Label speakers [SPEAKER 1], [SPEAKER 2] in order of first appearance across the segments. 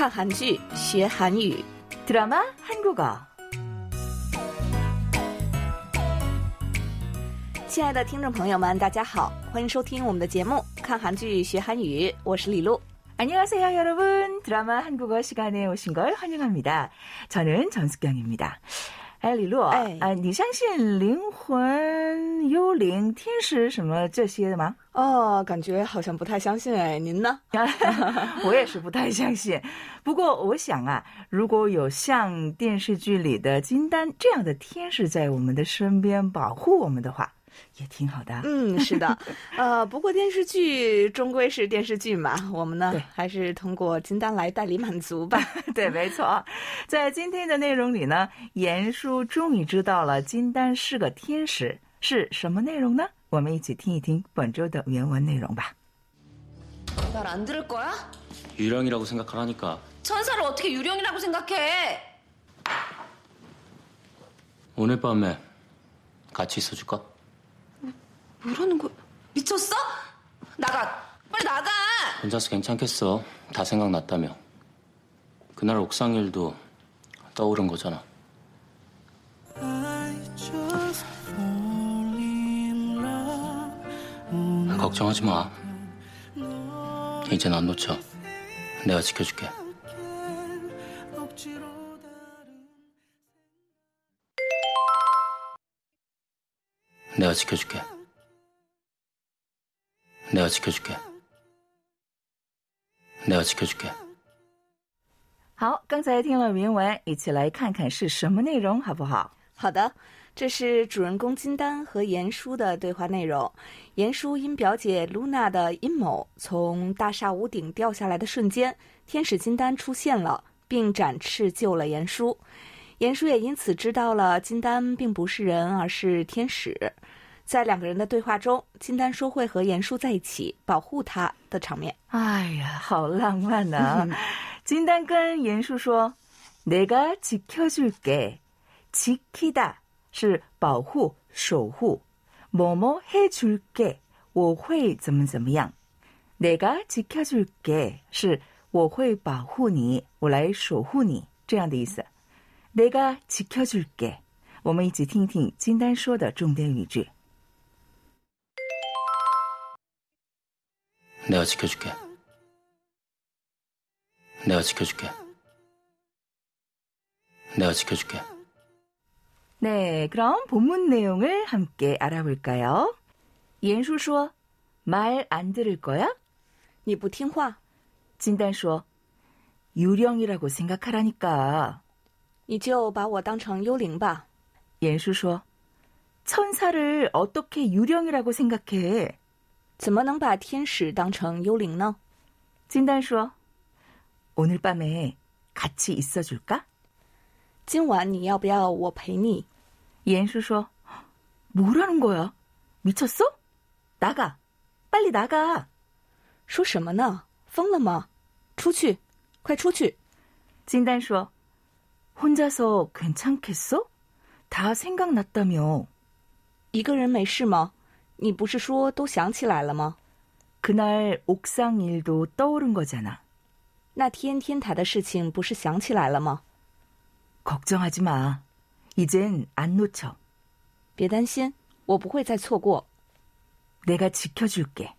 [SPEAKER 1] 看韩剧学韩语，
[SPEAKER 2] 드라마 한국어.
[SPEAKER 1] 亲爱的听众朋友们，大家好，欢迎收听我们的节目《看韩剧学韩语》，我是李璐。
[SPEAKER 2] 안녕하세요, 여러분. 드라마 한국어 시간에 오신 걸 환영합니다. 저는 전숙경입니다. 哎，李璐，
[SPEAKER 1] 哎
[SPEAKER 2] 啊，你相信灵魂、幽灵、天使什么这些的吗？
[SPEAKER 1] 哦，感觉好像不太相信哎，您呢？
[SPEAKER 2] 我也是不太相信。不过我想啊，如果有像电视剧里的金丹这样的天使在我们的身边保护我们的话，也挺好的。
[SPEAKER 1] 嗯，是的，呃，不过电视剧终归是电视剧嘛，我们呢
[SPEAKER 2] 对
[SPEAKER 1] 还是通过金丹来代理满足吧。
[SPEAKER 2] 对，没错。在今天的内容里呢，严叔终于知道了金丹是个天使，是什么内容呢？我们一起听一听本周的原文内容吧。
[SPEAKER 3] 날 안 들을 거야?
[SPEAKER 4] 유령이라고 생각하라니까
[SPEAKER 3] 천사를 어떻게 유령이라고 생각해?
[SPEAKER 4] 오늘 밤에 같이 있어줄까?
[SPEAKER 3] 뭐라는 거야? 미쳤어? 나가! 빨리 나가!
[SPEAKER 4] 혼자서 괜찮겠어 다 생각났다며 그날 옥상 일도 떠오른 거잖아 걱정하지 마 이젠 안 놓쳐 내가 지켜줄게 내가 지켜줄게 내가 지켜줄게 내가 지켜줄게
[SPEAKER 2] 好，刚才听了原文，一起来看看是什么内容，好不好？
[SPEAKER 1] 好的，这是主人公金丹和严叔的对话内容。严叔因表姐露娜的阴谋，从大厦屋顶掉下来的瞬间，天使金丹出现了，并展翅救了严叔。严叔也因此知道了金丹并不是人，而是天使。 在两个人的对话中，金丹说会和严叔在一起，保护他的场面。
[SPEAKER 2] 哎呀，好浪漫呐、金丹跟严叔说：“내가지켜줄게。지키다是保护、守护，뭐뭐해줄게我会怎么怎么样。내가지켜줄게是我会保护你，我来守护你这样的意思。내가지켜줄게，我们一起听听金丹说的重点语句。
[SPEAKER 4] 내가 지켜줄게. 내가 지켜줄게. 내가 지켜줄게.
[SPEAKER 2] 네, 그럼 본문 내용을 함께 알아볼까요? 옌수 说, 말 안 들을 거야?
[SPEAKER 1] 你不听话，
[SPEAKER 2] 진단 说, 유령이라고 생각하라니까.
[SPEAKER 1] 你就把我当成幽灵吧。
[SPEAKER 2] 옌수 说, 천사를 어떻게 유령이라고 생각해?
[SPEAKER 1] 怎么能把天使当成幽灵呢？
[SPEAKER 2] 진단 说, 오늘 밤에 같이 있어줄까?
[SPEAKER 1] 今晚你要不要我陪你？
[SPEAKER 2] 옌수 说, 뭐라는 거야? 미쳤어? 나가. 빨리 나가.
[SPEAKER 1] 说什么呢？疯了吗？出去，快出去！
[SPEAKER 2] 진단 说, 혼자서 괜찮겠어? 다 생각났다며.
[SPEAKER 1] 一个人没事吗？ 你不是说都想起来了吗？
[SPEAKER 2] 그날 옥상 일도 떠오른 거잖아.
[SPEAKER 1] 那天天台的事情不是想起来了吗？
[SPEAKER 2] 걱정하지 마. 이젠 안 놓쳐.
[SPEAKER 1] 别担心，我不会再错过，
[SPEAKER 2] 내가 지켜줄게.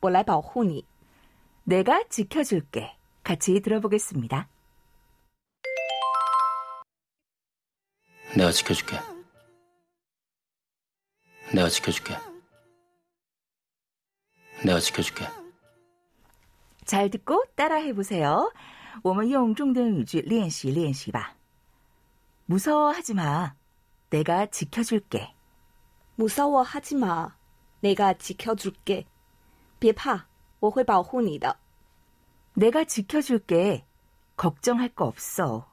[SPEAKER 1] 我来保护你。
[SPEAKER 2] 내가 지켜줄게. 같이 들어보겠습니다.
[SPEAKER 4] 내가 지켜줄게. 내가 지켜줄게. 내가 지켜줄게.
[SPEAKER 2] 잘 듣고 따라해 보세요. 我们用重点语句练习练习吧. 무서워하지 마. 내가 지켜줄게.
[SPEAKER 1] 무서워 하지 마. 내가 지켜줄게. 别怕，我会保护你的。
[SPEAKER 2] 내가 지켜줄게. 걱정할 거 없어.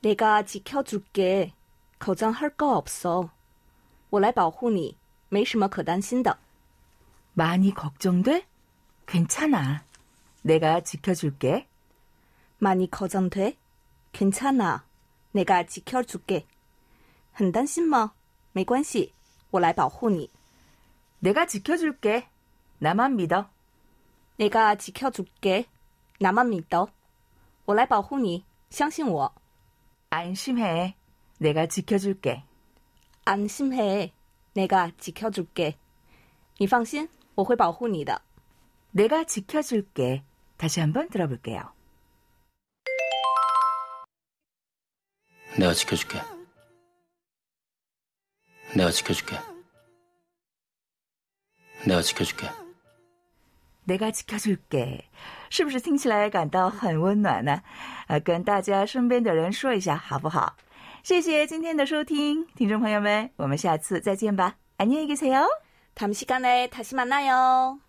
[SPEAKER 1] 내가 지켜줄게. 걱정할 거 없어. 我来保护你，没什么可担心的。
[SPEAKER 2] 많이 걱정돼? 괜찮아. 내가 지켜줄게.
[SPEAKER 1] 많이 걱정돼? 괜찮아. 내가 지켜줄게. 很担心吗？没关系，我来保护你。
[SPEAKER 2] 내가 지켜줄게. 나만 믿어.
[SPEAKER 1] 내가 지켜줄게. 나만 믿어. 我来保护你，相信我。
[SPEAKER 2] 안심해. 내가 지켜줄게.
[SPEAKER 1] 안심해. 내가 지켜줄게. 你放心， 我会保护你的。
[SPEAKER 2] 내가 지켜줄게. 다시 한번 들어볼게요.
[SPEAKER 4] 내가 지켜줄게. 내가 지켜줄게. 내가 지켜줄게.
[SPEAKER 2] 내가 지켜줄게. 是不是听起来感到很温暖呢？啊，跟大家身边的人说一下好不好？谢谢今天的收听，听众朋友们，我们下次再见吧，안녕히계세요。
[SPEAKER 1] 다음 시간에 다시 만나요.